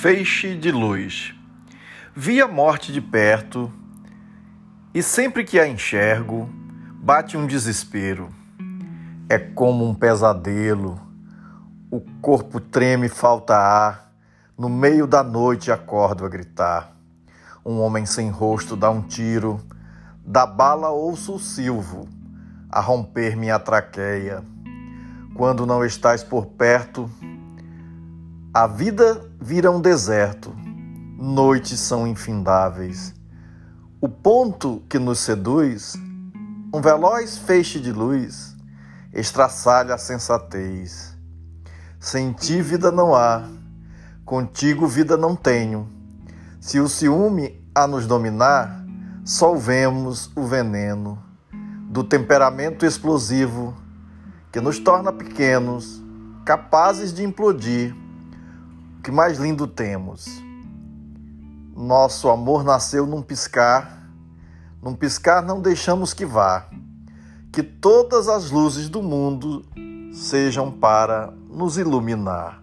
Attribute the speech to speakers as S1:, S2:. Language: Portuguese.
S1: feixe de luz. Vi a morte de perto e sempre que a enxergo, bate um desespero. É como um pesadelo. O corpo treme, falta ar. No meio da noite acordo a gritar. Um homem sem rosto dá um tiro. Da bala ouço o silvo a romper minha traqueia. Quando não estás por perto, a vida vira um deserto, noites são infindáveis. O ponto que nos seduz, um veloz feixe de luz, estraçalha a sensatez. Sem ti vida não há, contigo vida não tenho. Se o ciúme a nos dominar, solvemos o veneno do temperamento explosivo que nos torna pequenos, capazes de implodir que mais lindo temos? Nosso amor nasceu num piscar, num piscar não deixamos que vá. Que todas as luzes do mundo sejam para nos iluminar.